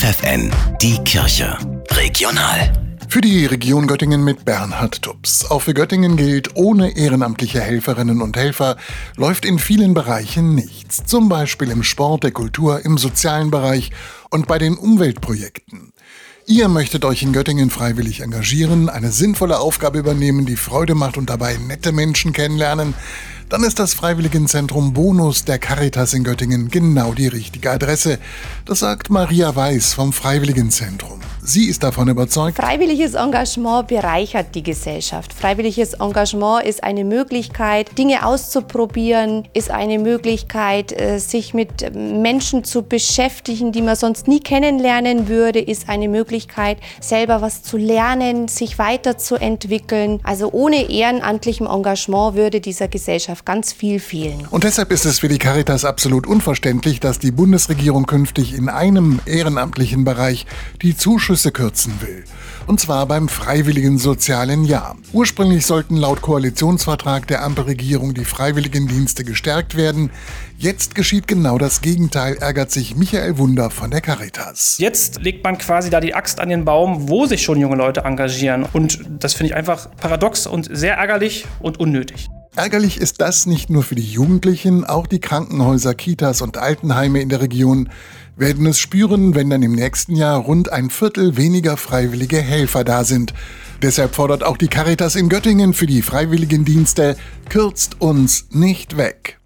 FFN, die Kirche. Regional. Für die Region Göttingen mit Bernhard Tubbs. Auch für Göttingen gilt, ohne ehrenamtliche Helferinnen und Helfer läuft in vielen Bereichen nichts. Zum Beispiel im Sport, der Kultur, im sozialen Bereich und bei den Umweltprojekten. Ihr möchtet euch in Göttingen freiwillig engagieren, eine sinnvolle Aufgabe übernehmen, die Freude macht und dabei nette Menschen kennenlernen, dann ist das Freiwilligenzentrum Bonus der Caritas in Göttingen genau die richtige Adresse. Das sagt Maria Weiß vom Freiwilligenzentrum. Sie ist davon überzeugt. Freiwilliges Engagement bereichert die Gesellschaft. Freiwilliges Engagement ist eine Möglichkeit, Dinge auszuprobieren, ist eine Möglichkeit, äh, sich mit Menschen zu beschäftigen, die man sonst nie kennenlernen würde, ist eine Möglichkeit, selber was zu lernen, sich weiterzuentwickeln. Also ohne ehrenamtlichem Engagement würde dieser Gesellschaft ganz viel fehlen. Und deshalb ist es für die Caritas absolut unverständlich, dass die Bundesregierung künftig in einem ehrenamtlichen Bereich die Zuschüsse kürzen will. Und zwar beim freiwilligen sozialen Jahr. Ursprünglich sollten laut Koalitionsvertrag der Ampelregierung die Freiwilligendienste gestärkt werden. Jetzt geschieht genau das Gegenteil, ärgert sich Michael Wunder von der Caritas. Jetzt legt man quasi da die Axt an den Baum, wo sich schon junge Leute engagieren. Und das finde ich einfach paradox und sehr ärgerlich und unnötig. Ärgerlich ist das nicht nur für die Jugendlichen, auch die Krankenhäuser, Kitas und Altenheime in der Region werden es spüren, wenn dann im nächsten Jahr rund ein Viertel weniger freiwillige Helfer da sind. Deshalb fordert auch die Caritas in Göttingen für die Freiwilligendienste, kürzt uns nicht weg.